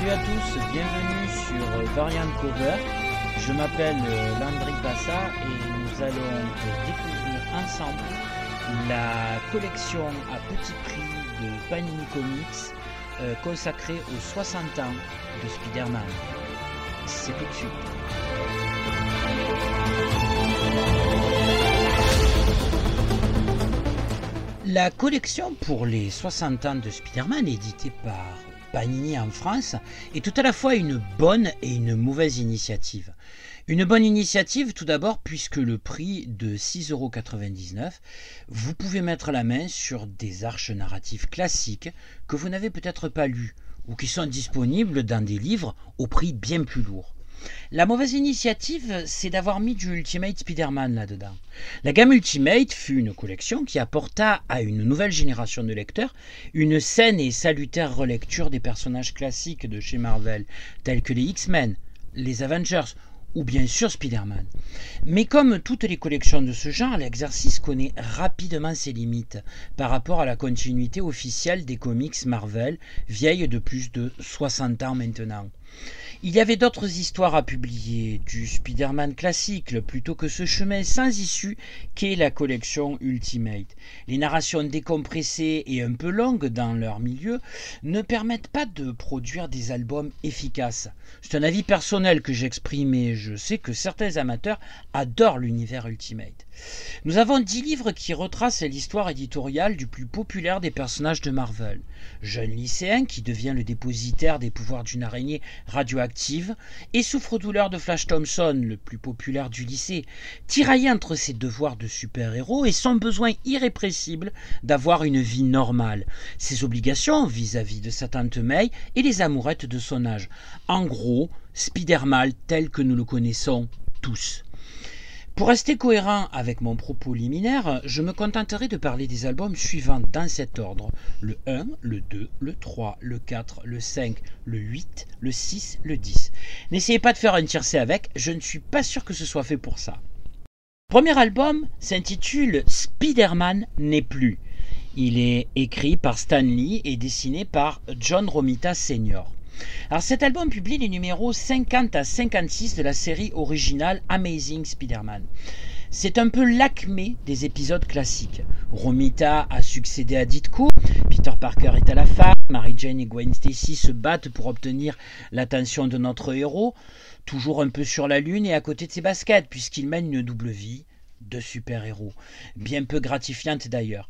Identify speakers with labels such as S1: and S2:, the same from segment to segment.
S1: Salut à tous, bienvenue sur Variant Cover. Je m'appelle euh, Landry Bassa et nous allons découvrir ensemble la collection à petit prix de Panini Comics euh, consacrée aux 60 ans de Spider-Man. C'est tout de suite. La collection pour les 60 ans de Spider-Man, éditée par Panini en France, est tout à la fois une bonne et une mauvaise initiative. Une bonne initiative tout d'abord puisque le prix de 6,99€, vous pouvez mettre la main sur des arches narratives classiques que vous n'avez peut-être pas lues ou qui sont disponibles dans des livres au prix bien plus lourd. La mauvaise initiative, c'est d'avoir mis du Ultimate Spider-Man là-dedans. La gamme Ultimate fut une collection qui apporta à une nouvelle génération de lecteurs une saine et salutaire relecture des personnages classiques de chez Marvel, tels que les X-Men, les Avengers ou bien sûr Spider-Man. Mais comme toutes les collections de ce genre, l'exercice connaît rapidement ses limites par rapport à la continuité officielle des comics Marvel, vieilles de plus de 60 ans maintenant. Il y avait d'autres histoires à publier, du Spider-Man classique plutôt que ce chemin sans issue qu'est la collection Ultimate. Les narrations décompressées et un peu longues dans leur milieu ne permettent pas de produire des albums efficaces. C'est un avis personnel que j'exprime et je sais que certains amateurs adorent l'univers Ultimate. Nous avons dix livres qui retracent l'histoire éditoriale du plus populaire des personnages de Marvel. Jeune lycéen qui devient le dépositaire des pouvoirs d'une araignée radioactive et souffre-douleur de Flash Thompson, le plus populaire du lycée, tiraillé entre ses devoirs de super-héros et son besoin irrépressible d'avoir une vie normale, ses obligations vis-à-vis de sa tante May et les amourettes de son âge. En gros, Spider-Man tel que nous le connaissons tous. Pour rester cohérent avec mon propos liminaire, je me contenterai de parler des albums suivants dans cet ordre. Le 1, le 2, le 3, le 4, le 5, le 8, le 6, le 10. N'essayez pas de faire un tiercé avec, je ne suis pas sûr que ce soit fait pour ça. Premier album s'intitule Spider-Man n'est plus. Il est écrit par Stan Lee et dessiné par John Romita Sr. Alors cet album publie les numéros 50 à 56 de la série originale Amazing Spider-Man. C'est un peu l'acmé des épisodes classiques. Romita a succédé à Ditko, Peter Parker est à la fac, Mary Jane et Gwen Stacy se battent pour obtenir l'attention de notre héros, toujours un peu sur la lune et à côté de ses baskets, puisqu'il mène une double vie de super-héros, bien peu gratifiante d'ailleurs.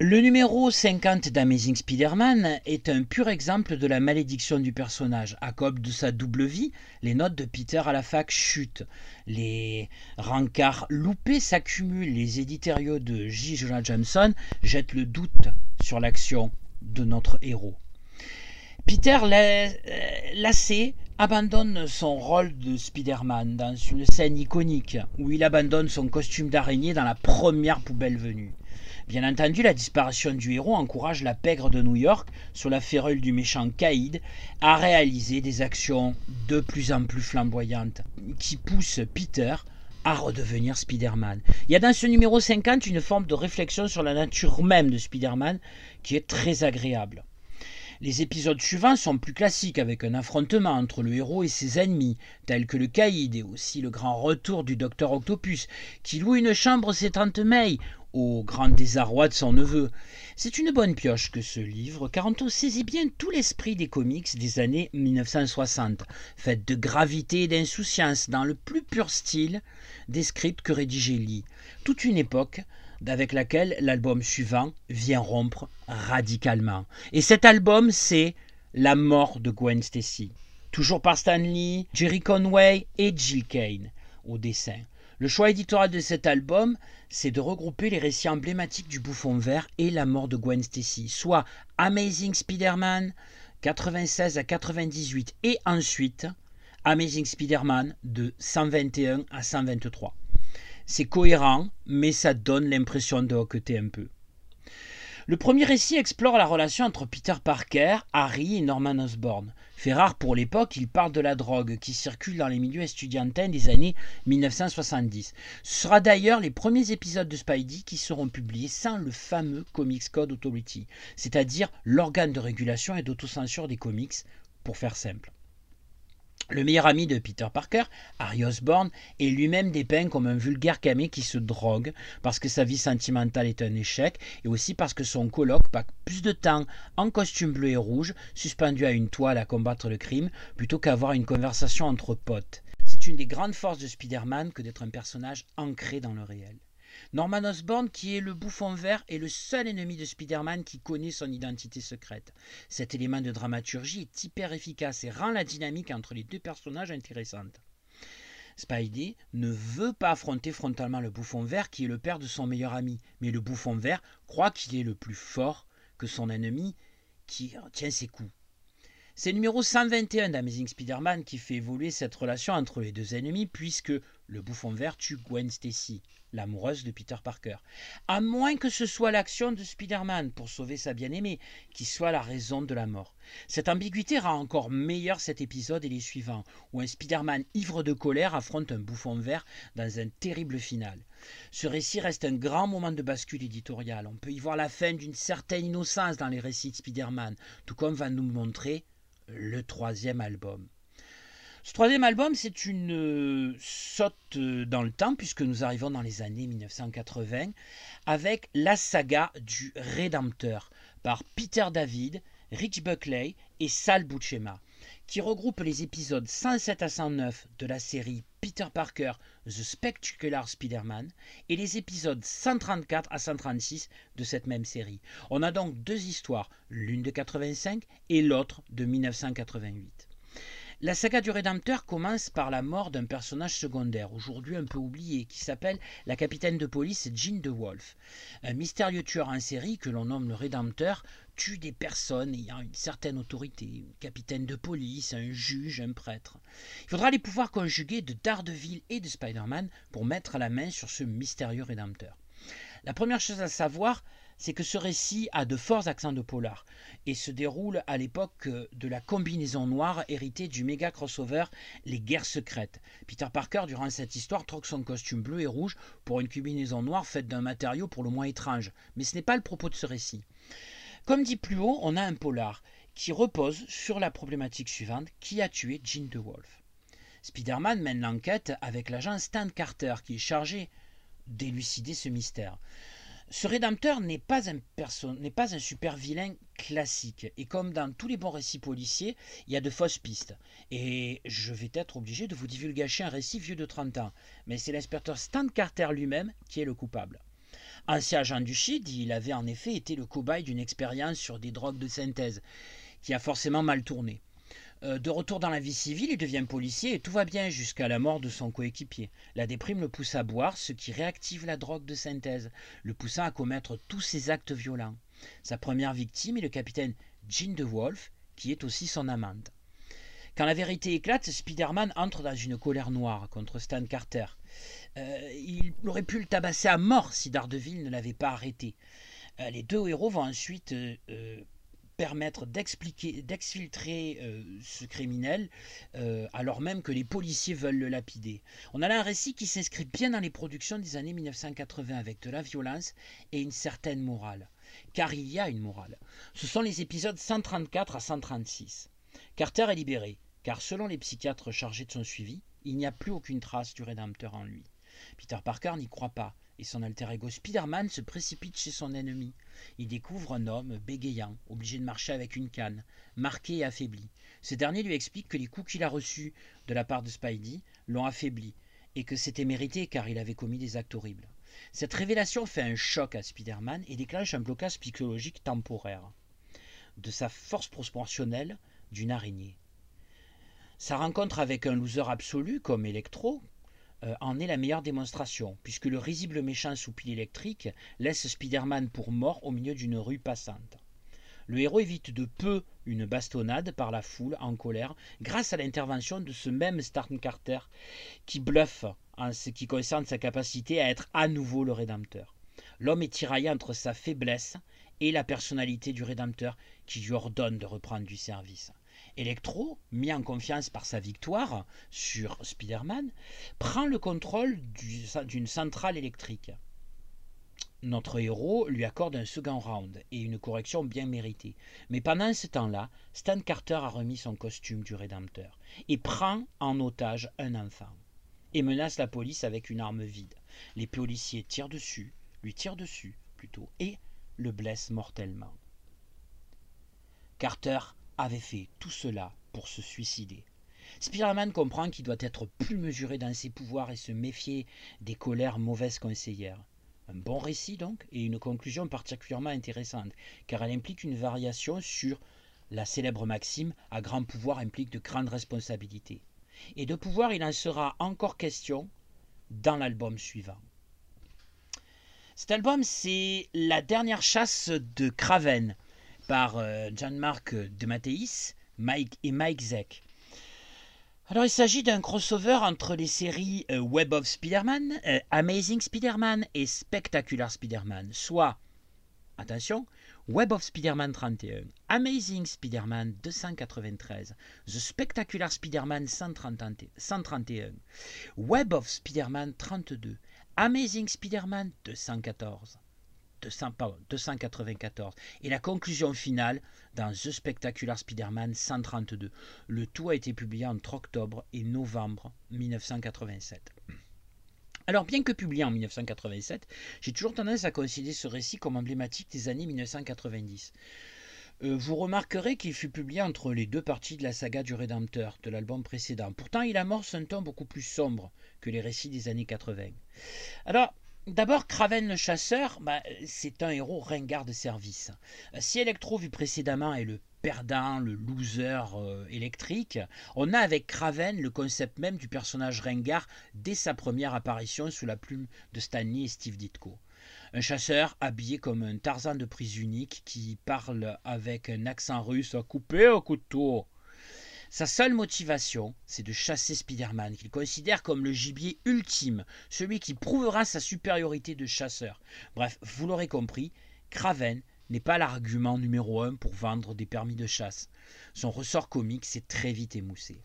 S1: Le numéro 50 d'Amazing Spider-Man est un pur exemple de la malédiction du personnage. À cause de sa double vie, les notes de Peter à la fac chutent. Les rencarts loupés s'accumulent. Les éditoriaux de J. Jonah Jameson jettent le doute sur l'action de notre héros. Peter lassé abandonne son rôle de Spider-Man dans une scène iconique où il abandonne son costume d'araignée dans la première poubelle venue. Bien entendu, la disparition du héros encourage la pègre de New York, sur la férule du méchant Caïd, à réaliser des actions de plus en plus flamboyantes qui poussent Peter à redevenir Spider-Man. Il y a dans ce numéro 50 une forme de réflexion sur la nature même de Spider-Man qui est très agréable. Les épisodes suivants sont plus classiques avec un affrontement entre le héros et ses ennemis, tels que le Caïd et aussi le grand retour du docteur Octopus, qui loue une chambre ses tantes May, au grand désarroi de son neveu. C'est une bonne pioche que ce livre, car on saisit bien tout l'esprit des comics des années 1960, faite de gravité et d'insouciance dans le plus pur style des scripts que rédigeait Lee. Toute une époque avec laquelle l'album suivant vient rompre radicalement. Et cet album, c'est La mort de Gwen Stacy. Toujours par Stan Lee, Jerry Conway et Jill Kane au dessin. Le choix éditorial de cet album, c'est de regrouper les récits emblématiques du bouffon vert et la mort de Gwen Stacy, soit Amazing Spider-Man 96 à 98 et ensuite Amazing Spider-Man de 121 à 123. C'est cohérent, mais ça donne l'impression de hoqueter un peu. Le premier récit explore la relation entre Peter Parker, Harry et Norman Osborn. Fait rare pour l'époque, il parle de la drogue qui circule dans les milieux estudiantins des années 1970. Ce sera d'ailleurs les premiers épisodes de Spidey qui seront publiés sans le fameux Comics Code Authority, c'est-à-dire l'organe de régulation et d'autocensure des comics pour faire simple. Le meilleur ami de Peter Parker, Harry Osborn, est lui-même dépeint comme un vulgaire camé qui se drogue parce que sa vie sentimentale est un échec et aussi parce que son coloc passe plus de temps en costume bleu et rouge, suspendu à une toile à combattre le crime, plutôt qu'à avoir une conversation entre potes. C'est une des grandes forces de Spider-Man que d'être un personnage ancré dans le réel. Norman Osborn, qui est le bouffon vert, est le seul ennemi de Spider-Man qui connaît son identité secrète. Cet élément de dramaturgie est hyper efficace et rend la dynamique entre les deux personnages intéressante. Spidey ne veut pas affronter frontalement le bouffon vert qui est le père de son meilleur ami, mais le bouffon vert croit qu'il est le plus fort que son ennemi qui tient ses coups. C'est le numéro 121 d'Amazing Spider-Man qui fait évoluer cette relation entre les deux ennemis puisque le bouffon vert tue Gwen Stacy, l'amoureuse de Peter Parker. À moins que ce soit l'action de Spider-Man pour sauver sa bien-aimée qui soit la raison de la mort. Cette ambiguïté rend encore meilleur cet épisode et les suivants, où un Spider-Man ivre de colère affronte un bouffon vert dans un terrible final. Ce récit reste un grand moment de bascule éditoriale. On peut y voir la fin d'une certaine innocence dans les récits de Spider-Man, tout comme va nous montrer le troisième album. Ce troisième album, c'est une euh, saute euh, dans le temps, puisque nous arrivons dans les années 1980, avec la saga du Rédempteur, par Peter David, Rich Buckley et Sal Buscema, qui regroupe les épisodes 107 à 109 de la série Peter Parker The Spectacular Spider-Man et les épisodes 134 à 136 de cette même série. On a donc deux histoires, l'une de 85 et l'autre de 1988. La saga du Rédempteur commence par la mort d'un personnage secondaire, aujourd'hui un peu oublié, qui s'appelle la capitaine de police Jean de Wolf. Un mystérieux tueur en série que l'on nomme le Rédempteur tue des personnes ayant une certaine autorité, une capitaine de police, un juge, un prêtre. Il faudra les pouvoirs conjugués de Daredevil et de Spider-Man pour mettre la main sur ce mystérieux Rédempteur. La première chose à savoir, c'est que ce récit a de forts accents de polar et se déroule à l'époque de la combinaison noire héritée du méga crossover Les Guerres secrètes. Peter Parker, durant cette histoire, troque son costume bleu et rouge pour une combinaison noire faite d'un matériau pour le moins étrange. Mais ce n'est pas le propos de ce récit. Comme dit plus haut, on a un polar qui repose sur la problématique suivante qui a tué Jean DeWolf? Spider-Man mène l'enquête avec l'agent Stan Carter qui est chargé d'élucider ce mystère. Ce rédempteur n'est pas, un pas un super vilain classique. Et comme dans tous les bons récits policiers, il y a de fausses pistes. Et je vais être obligé de vous divulgacher un récit vieux de 30 ans. Mais c'est l'inspecteur Stan Carter lui-même qui est le coupable. Ancien agent du SHID, il avait en effet été le cobaye d'une expérience sur des drogues de synthèse, qui a forcément mal tourné. Euh, de retour dans la vie civile, il devient policier et tout va bien jusqu'à la mort de son coéquipier. La déprime le pousse à boire, ce qui réactive la drogue de synthèse, le poussant à commettre tous ses actes violents. Sa première victime est le capitaine Jean de Wolf, qui est aussi son amante. Quand la vérité éclate, Spider-Man entre dans une colère noire contre Stan Carter. Euh, il aurait pu le tabasser à mort si Daredevil ne l'avait pas arrêté. Euh, les deux héros vont ensuite permettre d'expliquer, d'exfiltrer euh, ce criminel, euh, alors même que les policiers veulent le lapider. On a là un récit qui s'inscrit bien dans les productions des années 1980 avec de la violence et une certaine morale. Car il y a une morale. Ce sont les épisodes 134 à 136. Carter est libéré, car selon les psychiatres chargés de son suivi, il n'y a plus aucune trace du Rédempteur en lui. Peter Parker n'y croit pas, et son alter ego Spider-Man se précipite chez son ennemi. Il découvre un homme bégayant, obligé de marcher avec une canne, marqué et affaibli. Ce dernier lui explique que les coups qu'il a reçus de la part de Spidey l'ont affaibli, et que c'était mérité car il avait commis des actes horribles. Cette révélation fait un choc à Spider-Man et déclenche un blocage psychologique temporaire de sa force proportionnelle d'une araignée. Sa rencontre avec un loser absolu comme Electro, en est la meilleure démonstration, puisque le risible méchant sous pile électrique laisse Spider-Man pour mort au milieu d'une rue passante. Le héros évite de peu une bastonnade par la foule en colère grâce à l'intervention de ce même Stark Carter qui bluffe en ce qui concerne sa capacité à être à nouveau le Rédempteur. L'homme est tiraillé entre sa faiblesse et la personnalité du Rédempteur qui lui ordonne de reprendre du service. Electro, mis en confiance par sa victoire sur Spider-Man, prend le contrôle d'une centrale électrique. notre héros lui accorde un second round et une correction bien méritée. Mais pendant ce temps-là, Stan Carter a remis son costume du Rédempteur et prend en otage un enfant et menace la police avec une arme vide. Les policiers tirent dessus, lui tirent dessus plutôt, et le blessent mortellement. Carter avait fait tout cela pour se suicider. Spider-Man comprend qu'il doit être plus mesuré dans ses pouvoirs et se méfier des colères mauvaises conseillères. Un bon récit donc, et une conclusion particulièrement intéressante, car elle implique une variation sur la célèbre maxime à grand pouvoir implique de grandes responsabilités. Et de pouvoir, il en sera encore question dans l'album suivant. Cet album, c'est la dernière chasse de Craven par euh, Jean-Marc de Matteis Mike et Mike Zeck. Alors, il s'agit d'un crossover entre les séries euh, Web of Spider-Man, euh, Amazing Spider-Man et Spectacular Spider-Man, soit, attention, Web of Spider-Man 31, Amazing Spider-Man 293, The Spectacular Spider-Man 131, Web of Spider-Man 32, Amazing Spider-Man 214. 294 et la conclusion finale dans The Spectacular Spider-Man 132. Le tout a été publié entre octobre et novembre 1987. Alors, bien que publié en 1987, j'ai toujours tendance à considérer ce récit comme emblématique des années 1990. Euh, vous remarquerez qu'il fut publié entre les deux parties de la saga du Rédempteur de l'album précédent. Pourtant, il amorce un ton beaucoup plus sombre que les récits des années 80. Alors, D'abord, Craven le chasseur, bah, c'est un héros ringard de service. Si Electro, vu précédemment, est le perdant, le loser euh, électrique, on a avec Craven le concept même du personnage ringard dès sa première apparition sous la plume de Stanley et Steve Ditko. Un chasseur habillé comme un Tarzan de prise unique qui parle avec un accent russe à couper au couteau. Sa seule motivation, c'est de chasser Spider-Man, qu'il considère comme le gibier ultime, celui qui prouvera sa supériorité de chasseur. Bref, vous l'aurez compris, Craven n'est pas l'argument numéro un pour vendre des permis de chasse. Son ressort comique s'est très vite émoussé.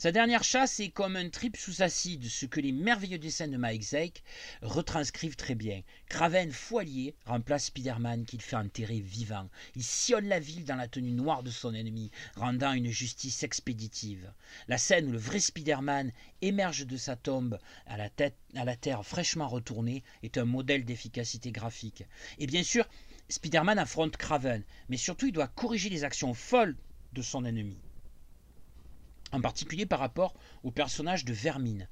S1: Sa dernière chasse est comme un trip sous acide, ce que les merveilleux dessins de Mike Zeck retranscrivent très bien. Craven Foilier remplace Spider-Man qu'il fait enterrer vivant. Il sillonne la ville dans la tenue noire de son ennemi, rendant une justice expéditive. La scène où le vrai Spider-Man émerge de sa tombe à la, tête, à la terre fraîchement retournée est un modèle d'efficacité graphique. Et bien sûr, Spider-Man affronte Craven, mais surtout il doit corriger les actions folles de son ennemi en particulier par rapport au personnage de Vermine,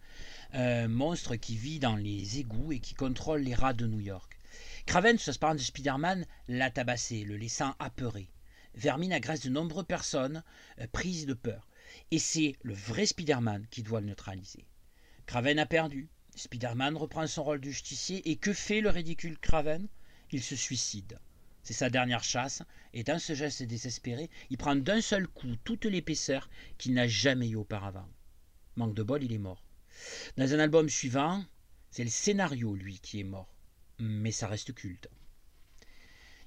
S1: un monstre qui vit dans les égouts et qui contrôle les rats de New York. Craven, sous parent de Spider-Man, l'a tabassé, le laissant apeuré. Vermine agresse de nombreuses personnes euh, prises de peur. Et c'est le vrai Spider-Man qui doit le neutraliser. Craven a perdu. Spider-Man reprend son rôle de justicier et que fait le ridicule Craven? Il se suicide. C'est sa dernière chasse, et dans ce geste désespéré, il prend d'un seul coup toute l'épaisseur qu'il n'a jamais eu auparavant. Manque de bol, il est mort. Dans un album suivant, c'est le scénario, lui, qui est mort. Mais ça reste culte.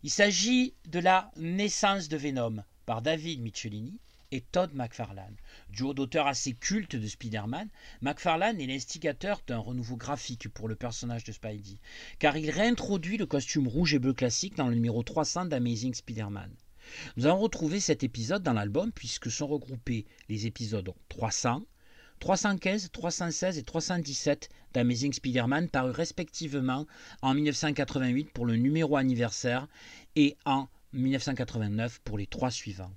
S1: Il s'agit de la naissance de Venom par David Michelini, et Todd McFarlane. Duo d'auteurs assez culte de Spider-Man, McFarlane est l'instigateur d'un renouveau graphique pour le personnage de Spidey, car il réintroduit le costume rouge et bleu classique dans le numéro 300 d'Amazing Spider-Man. Nous avons retrouvé cet épisode dans l'album puisque sont regroupés les épisodes 300, 315, 316 et 317 d'Amazing Spider-Man parus respectivement en 1988 pour le numéro anniversaire et en 1989 pour les trois suivants.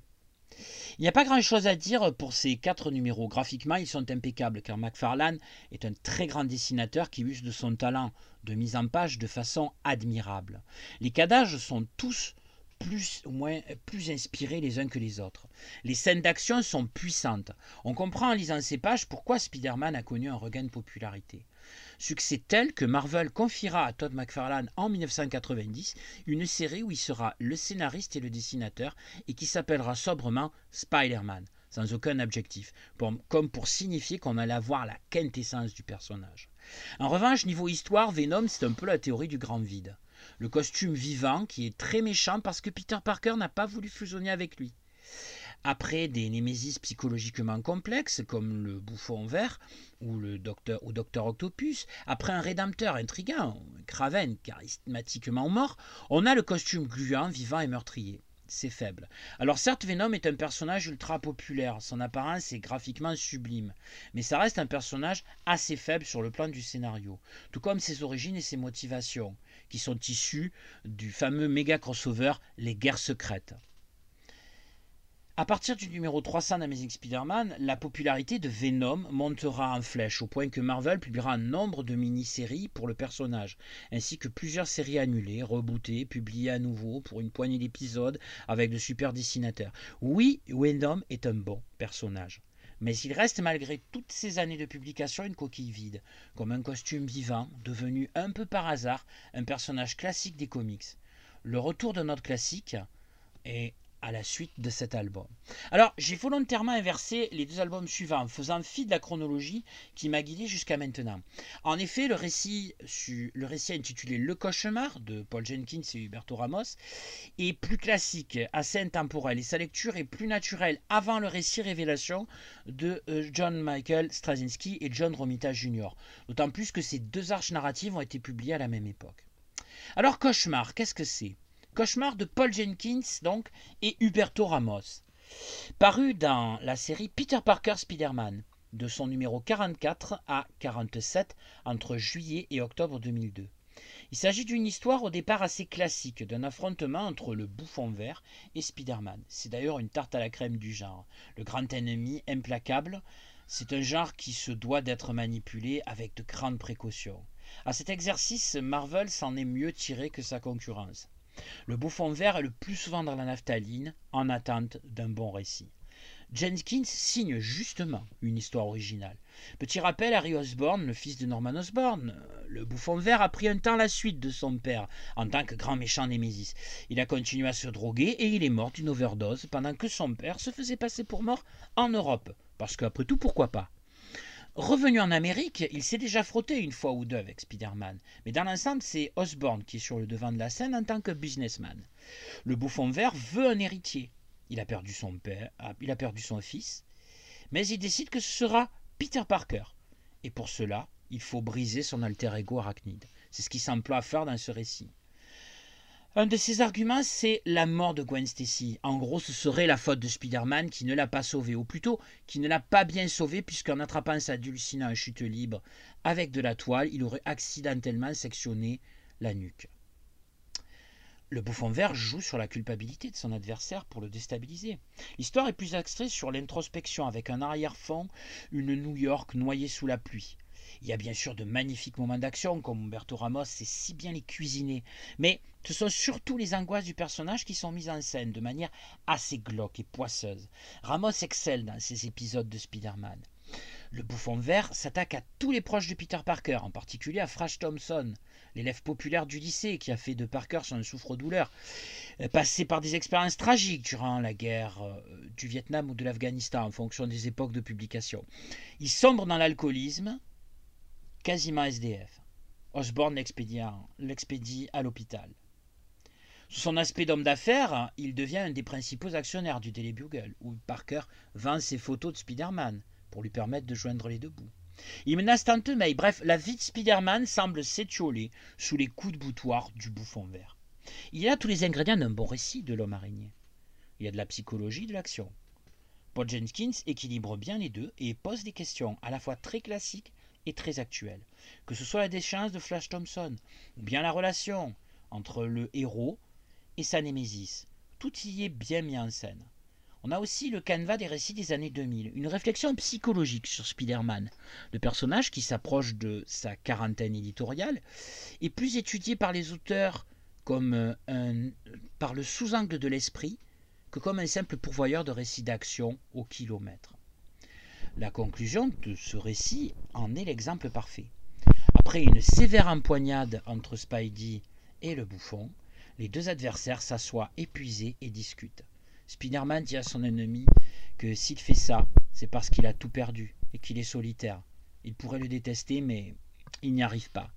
S1: Il n'y a pas grand-chose à dire pour ces quatre numéros. Graphiquement, ils sont impeccables car McFarlane est un très grand dessinateur qui use de son talent de mise en page de façon admirable. Les cadages sont tous plus ou moins plus inspirés les uns que les autres. Les scènes d'action sont puissantes. On comprend en lisant ces pages pourquoi Spider-Man a connu un regain de popularité. Succès tel que Marvel confiera à Todd McFarlane en 1990 une série où il sera le scénariste et le dessinateur et qui s'appellera sobrement Spider-Man, sans aucun objectif, comme pour signifier qu'on allait avoir la quintessence du personnage. En revanche, niveau histoire, Venom, c'est un peu la théorie du grand vide. Le costume vivant qui est très méchant parce que Peter Parker n'a pas voulu fusionner avec lui. Après des némésis psychologiquement complexes comme le bouffon vert ou le docteur, Octopus, après un rédempteur intrigant, Craven charismatiquement mort, on a le costume gluant, vivant et meurtrier c'est faible. Alors certes, Venom est un personnage ultra populaire, son apparence est graphiquement sublime, mais ça reste un personnage assez faible sur le plan du scénario, tout comme ses origines et ses motivations, qui sont issues du fameux méga crossover Les Guerres secrètes. À partir du numéro 300 d'Amazing Spider-Man, la popularité de Venom montera en flèche, au point que Marvel publiera un nombre de mini-séries pour le personnage, ainsi que plusieurs séries annulées, rebootées, publiées à nouveau pour une poignée d'épisodes avec de super dessinateurs. Oui, Venom est un bon personnage. Mais il reste malgré toutes ces années de publication une coquille vide, comme un costume vivant, devenu un peu par hasard un personnage classique des comics. Le retour de notre classique est à la suite de cet album. Alors, j'ai volontairement inversé les deux albums suivants, faisant fi de la chronologie qui m'a guidé jusqu'à maintenant. En effet, le récit, le récit intitulé Le cauchemar de Paul Jenkins et Huberto Ramos est plus classique, assez intemporel, et sa lecture est plus naturelle avant le récit révélation de euh, John Michael Straczynski et John Romita Jr. D'autant plus que ces deux arches narratives ont été publiées à la même époque. Alors, cauchemar, qu'est-ce que c'est? Cauchemar de Paul Jenkins donc et Huberto Ramos. Paru dans la série Peter Parker Spider-Man de son numéro 44 à 47 entre juillet et octobre 2002. Il s'agit d'une histoire au départ assez classique, d'un affrontement entre le bouffon vert et Spider-Man. C'est d'ailleurs une tarte à la crème du genre. Le grand ennemi implacable, c'est un genre qui se doit d'être manipulé avec de grandes précautions. À cet exercice, Marvel s'en est mieux tiré que sa concurrence. Le bouffon vert est le plus souvent dans la naphtaline, en attente d'un bon récit. Jenkins signe justement une histoire originale. Petit rappel, Harry Osborn, le fils de Norman Osborn, le bouffon vert a pris un temps la suite de son père en tant que grand méchant Némésis. Il a continué à se droguer et il est mort d'une overdose pendant que son père se faisait passer pour mort en Europe. Parce qu'après tout, pourquoi pas? Revenu en Amérique, il s'est déjà frotté une fois ou deux avec Spider-Man, mais dans l'ensemble, c'est Osborn qui est sur le devant de la scène en tant que businessman. Le bouffon vert veut un héritier. Il a perdu son père, ah, il a perdu son fils, mais il décide que ce sera Peter Parker. Et pour cela, il faut briser son alter ego arachnide. C'est ce qu'il s'emploie à faire dans ce récit. Un de ses arguments, c'est la mort de Gwen Stacy. En gros, ce serait la faute de Spider-Man qui ne l'a pas sauvée, ou plutôt qui ne l'a pas bien sauvée, puisqu'en attrapant sa dulcinea en chute libre avec de la toile, il aurait accidentellement sectionné la nuque. Le bouffon vert joue sur la culpabilité de son adversaire pour le déstabiliser. L'histoire est plus axée sur l'introspection, avec un arrière-fond, une New York noyée sous la pluie. Il y a bien sûr de magnifiques moments d'action, comme Humberto Ramos sait si bien les cuisiner, mais ce sont surtout les angoisses du personnage qui sont mises en scène de manière assez glauque et poisseuse. Ramos excelle dans ces épisodes de Spider-Man. Le bouffon vert s'attaque à tous les proches de Peter Parker, en particulier à Flash Thompson, l'élève populaire du lycée qui a fait de Parker son souffre-douleur, euh, passé par des expériences tragiques durant la guerre euh, du Vietnam ou de l'Afghanistan, en fonction des époques de publication. Il sombre dans l'alcoolisme, quasiment SDF. Osborne l'expédie à l'hôpital. Sous son aspect d'homme d'affaires, il devient un des principaux actionnaires du Daily Bugle, où Parker vend ses photos de Spider-Man pour lui permettre de joindre les deux bouts. Il menace Tante May. Bref, la vie de Spider-Man semble s'étioler sous les coups de boutoir du bouffon vert. Il y a tous les ingrédients d'un bon récit de l'homme araignée. Il y a de la psychologie, de l'action. Paul Jenkins équilibre bien les deux et pose des questions à la fois très classiques très actuel. Que ce soit la déchéance de Flash Thompson, ou bien la relation entre le héros et sa némésis, tout y est bien mis en scène. On a aussi le canevas des récits des années 2000, une réflexion psychologique sur Spider-Man. Le personnage, qui s'approche de sa quarantaine éditoriale, est plus étudié par les auteurs comme euh, un, par le sous-angle de l'esprit que comme un simple pourvoyeur de récits d'action au kilomètre. La conclusion de ce récit en est l'exemple parfait. Après une sévère empoignade entre Spidey et le bouffon, les deux adversaires s'assoient épuisés et discutent. Spider-Man dit à son ennemi que s'il fait ça, c'est parce qu'il a tout perdu et qu'il est solitaire. Il pourrait le détester, mais il n'y arrive pas.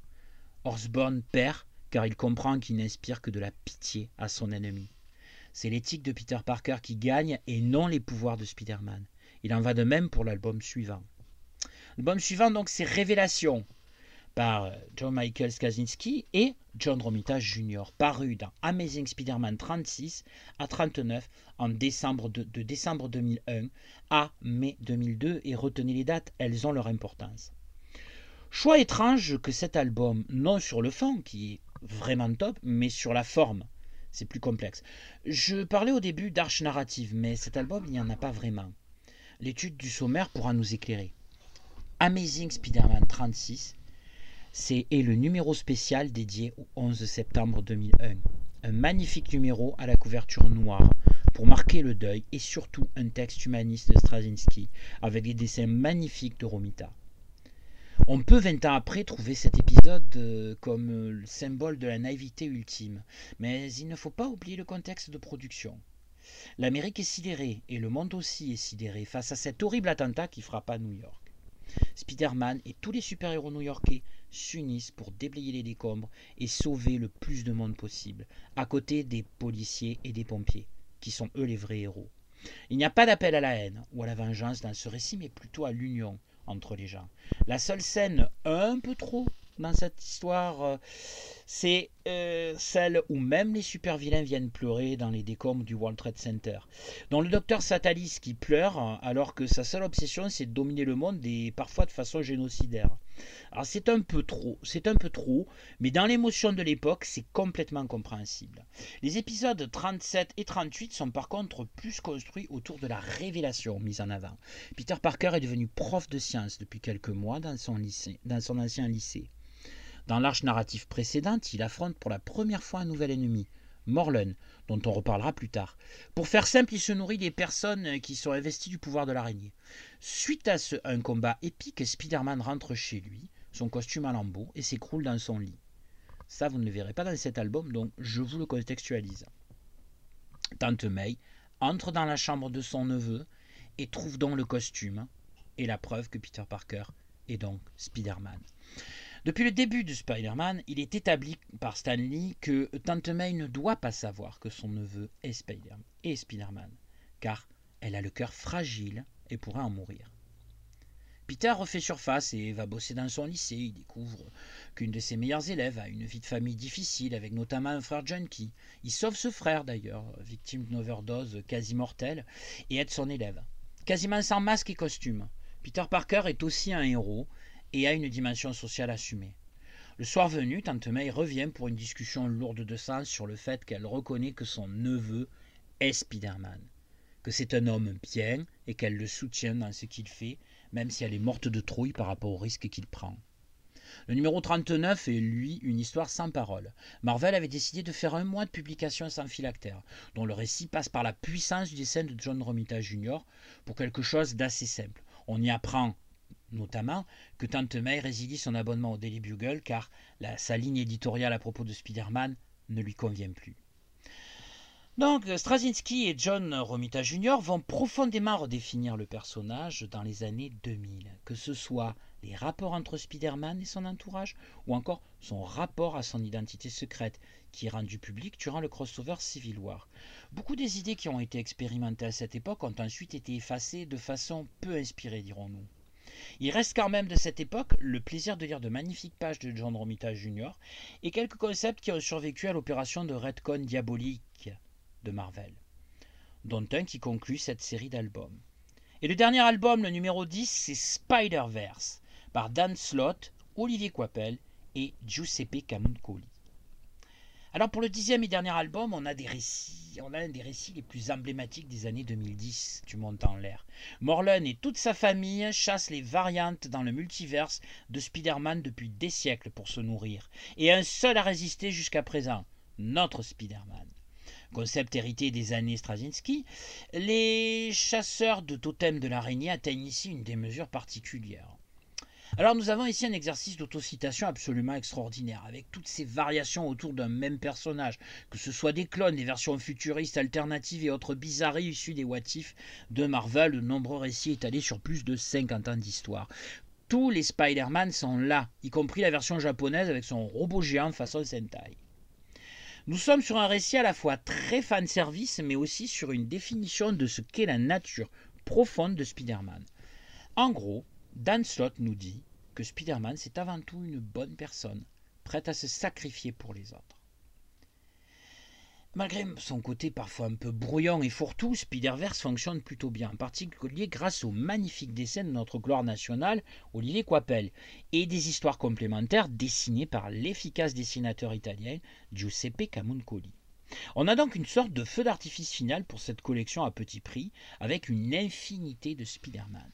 S1: Osborn perd car il comprend qu'il n'inspire que de la pitié à son ennemi. C'est l'éthique de Peter Parker qui gagne et non les pouvoirs de Spider-Man. Il en va de même pour l'album suivant. L'album suivant, donc, c'est Révélation par John Michael Skaczynski et John Romita Jr., paru dans Amazing Spider-Man 36 à 39 en décembre de, de, décembre 2001 à mai 2002. Et retenez les dates, elles ont leur importance. Choix étrange que cet album, non sur le fond, qui est vraiment top, mais sur la forme. C'est plus complexe. Je parlais au début d'arche narrative, mais cet album, il n'y en a pas vraiment. L'étude du sommaire pourra nous éclairer. Amazing Spider-Man 36, c'est le numéro spécial dédié au 11 septembre 2001. Un magnifique numéro à la couverture noire pour marquer le deuil et surtout un texte humaniste de Straczynski avec des dessins magnifiques de Romita. On peut 20 ans après trouver cet épisode euh, comme le symbole de la naïveté ultime, mais il ne faut pas oublier le contexte de production. L'Amérique est sidérée, et le monde aussi est sidéré, face à cet horrible attentat qui frappa New York. Spider-Man et tous les super-héros new-yorkais s'unissent pour déblayer les décombres et sauver le plus de monde possible, à côté des policiers et des pompiers, qui sont eux les vrais héros. Il n'y a pas d'appel à la haine ou à la vengeance dans ce récit, mais plutôt à l'union entre les gens. La seule scène un peu trop dans cette histoire, euh, c'est euh, celle où même les super vilains viennent pleurer dans les décombres du World Trade Center. Dont le docteur Satalis qui pleure alors que sa seule obsession c'est de dominer le monde et parfois de façon génocidaire. Alors c'est un peu trop, c'est un peu trop, mais dans l'émotion de l'époque c'est complètement compréhensible. Les épisodes 37 et 38 sont par contre plus construits autour de la révélation mise en avant. Peter Parker est devenu prof de sciences depuis quelques mois dans son, lycée, dans son ancien lycée. Dans l'arche narrative précédente, il affronte pour la première fois un nouvel ennemi, Morlun, dont on reparlera plus tard. Pour faire simple, il se nourrit des personnes qui sont investies du pouvoir de l'araignée. Suite à ce, un combat épique, Spider-Man rentre chez lui, son costume à lambeaux, et s'écroule dans son lit. Ça, vous ne le verrez pas dans cet album, donc je vous le contextualise. Tante May entre dans la chambre de son neveu et trouve donc le costume et la preuve que Peter Parker est donc Spider-Man. Depuis le début de Spider-Man, il est établi par Stan Lee que Tante May ne doit pas savoir que son neveu est Spider-Man, car elle a le cœur fragile et pourrait en mourir. Peter refait surface et va bosser dans son lycée. Il découvre qu'une de ses meilleures élèves a une vie de famille difficile, avec notamment un frère junkie. Il sauve ce frère d'ailleurs, victime d'une overdose quasi mortelle, et aide son élève. Quasiment sans masque et costume. Peter Parker est aussi un héros, et a une dimension sociale assumée. Le soir venu, Tante May revient pour une discussion lourde de sens sur le fait qu'elle reconnaît que son neveu est Spider-Man, que c'est un homme bien et qu'elle le soutient dans ce qu'il fait, même si elle est morte de trouille par rapport au risque qu'il prend. Le numéro 39 est, lui, une histoire sans parole. Marvel avait décidé de faire un mois de publication sans phylactère, dont le récit passe par la puissance du dessin de John Romita Jr. pour quelque chose d'assez simple. On y apprend notamment que Tante May résilie son abonnement au Daily Bugle car sa ligne éditoriale à propos de Spider-Man ne lui convient plus. Donc Straczynski et John Romita Jr. vont profondément redéfinir le personnage dans les années 2000, que ce soit les rapports entre Spider-Man et son entourage, ou encore son rapport à son identité secrète, qui est rendu public durant le crossover Civil War. Beaucoup des idées qui ont été expérimentées à cette époque ont ensuite été effacées de façon peu inspirée, dirons-nous. Il reste quand même de cette époque le plaisir de lire de magnifiques pages de John Romita Jr. et quelques concepts qui ont survécu à l'opération de Redcon diabolique de Marvel, dont un qui conclut cette série d'albums. Et le dernier album, le numéro 10, c'est Spider-Verse, par Dan Slott, Olivier Coipel et Giuseppe Camuncoli. Alors pour le dixième et dernier album, on a des récits, on a un des récits les plus emblématiques des années 2010 du monde en l'air. Morlun et toute sa famille chassent les variantes dans le multiverse de Spider-Man depuis des siècles pour se nourrir, et un seul a résisté jusqu'à présent, notre Spider-Man. Concept hérité des années Straczynski, les chasseurs de totems de l'araignée atteignent ici une démesure particulière. Alors nous avons ici un exercice d'autocitation absolument extraordinaire, avec toutes ces variations autour d'un même personnage, que ce soit des clones, des versions futuristes, alternatives et autres bizarreries issues des What de Marvel, de nombreux récits étalés sur plus de 50 ans d'histoire. Tous les Spider-Man sont là, y compris la version japonaise avec son robot géant façon Sentai. Nous sommes sur un récit à la fois très fan service, mais aussi sur une définition de ce qu'est la nature profonde de Spider-Man. En gros, Dan Slott nous dit Spider-Man c'est avant tout une bonne personne, prête à se sacrifier pour les autres. Malgré son côté parfois un peu brouillon et fourre-tout, Spider-Verse fonctionne plutôt bien, en particulier grâce au magnifique dessin de notre gloire nationale, Olivier Coipel, et des histoires complémentaires dessinées par l'efficace dessinateur italien Giuseppe Camuncoli. On a donc une sorte de feu d'artifice final pour cette collection à petit prix, avec une infinité de Spider-Man.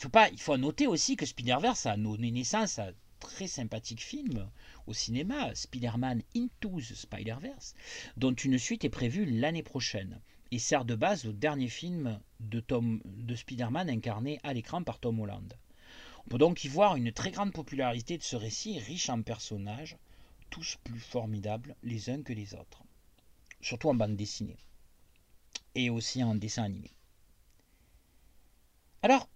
S1: Il faut, pas, il faut noter aussi que Spider-Verse a donné naissance à très sympathique film au cinéma, Spider-Man Into the Spider-Verse, dont une suite est prévue l'année prochaine et sert de base au dernier film de, de Spider-Man incarné à l'écran par Tom Holland. On peut donc y voir une très grande popularité de ce récit riche en personnages, tous plus formidables les uns que les autres, surtout en bande dessinée et aussi en dessin animé. Alors,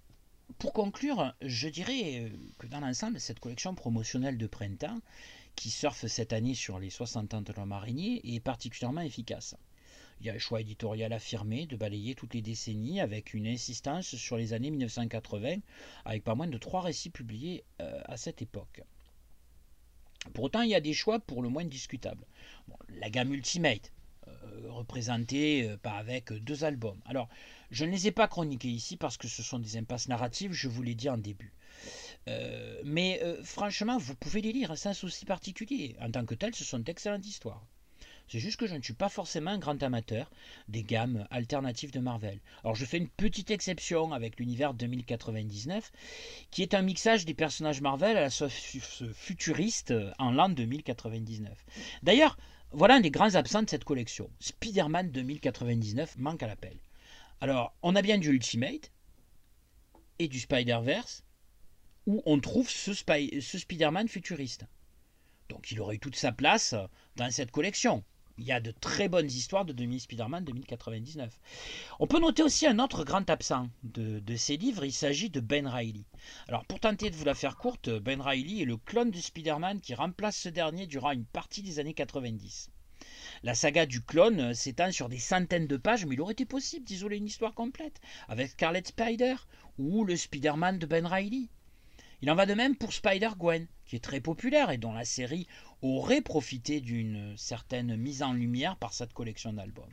S1: pour conclure, je dirais euh, que dans l'ensemble, cette collection promotionnelle de printemps, qui surfe cette année sur les 60 ans de l'homme araignée, est particulièrement efficace. Il y a un choix éditorial affirmé de balayer toutes les décennies avec une insistance sur les années 1980, avec pas moins de trois récits publiés euh, à cette époque. Pour autant, il y a des choix pour le moins discutables. la gamme Ultimate, euh, représentée pas avec deux albums. Alors, je ne les ai pas chroniqués ici parce que ce sont des impasses narratives, je vous l'ai dit en début. Euh, mais euh, franchement, vous pouvez les lire sans souci particulier. En tant que telles, ce sont d'excellentes histoires. C'est juste que je ne suis pas forcément un grand amateur des gammes alternatives de Marvel. Alors je fais une petite exception avec l'univers 2099, qui est un mixage des personnages Marvel à la sauce futuriste en l'an 2099. D'ailleurs, voilà un des grands absents de cette collection. Spider-Man 2099 manque à l'appel. Alors, on a bien du Ultimate et du Spider-Verse où on trouve ce, Spider-Man futuriste. Donc il aurait eu toute sa place dans cette collection. Il y a de très bonnes histoires de demi Spider-Man 2099. On peut noter aussi un autre grand absent de, ces livres, il s'agit de Ben Reilly. Alors pour tenter de vous la faire courte, Ben Reilly est le clone de Spider-Man qui remplace ce dernier durant une partie des années 90. La saga du clone s'étend sur des centaines de pages, mais il aurait été possible d'isoler une histoire complète avec Scarlet Spider ou le Spider-Man de Ben Reilly. Il en va de même pour Spider-Gwen, qui est très populaire et dont la série aurait profité d'une certaine mise en lumière par cette collection d'albums.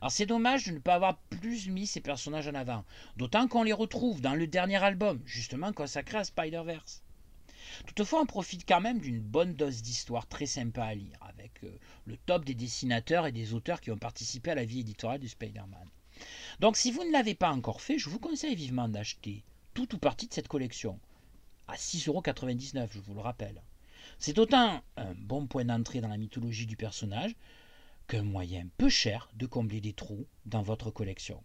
S1: Alors c'est dommage de ne pas avoir plus mis ces personnages en avant, d'autant qu'on les retrouve dans le dernier album, justement consacré à Spider-Verse. Toutefois, on profite quand même d'une bonne dose d'histoire très sympa à lire, avec euh, le top des dessinateurs et des auteurs qui ont participé à la vie éditoriale du Spider-Man. Donc si vous ne l'avez pas encore fait, je vous conseille vivement d'acheter tout ou partie de cette collection, à 6,99€, je vous le rappelle. C'est autant un bon point d'entrée dans la mythologie du personnage qu'un moyen peu cher de combler des trous dans votre collection.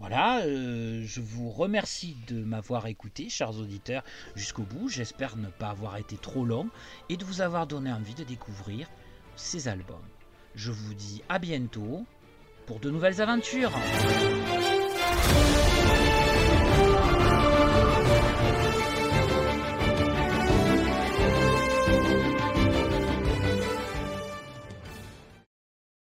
S1: Voilà, euh, je vous remercie de m'avoir écouté, chers auditeurs, jusqu'au bout. J'espère ne pas avoir été trop long et de vous avoir donné envie de découvrir ces albums. Je vous dis à bientôt pour de nouvelles aventures.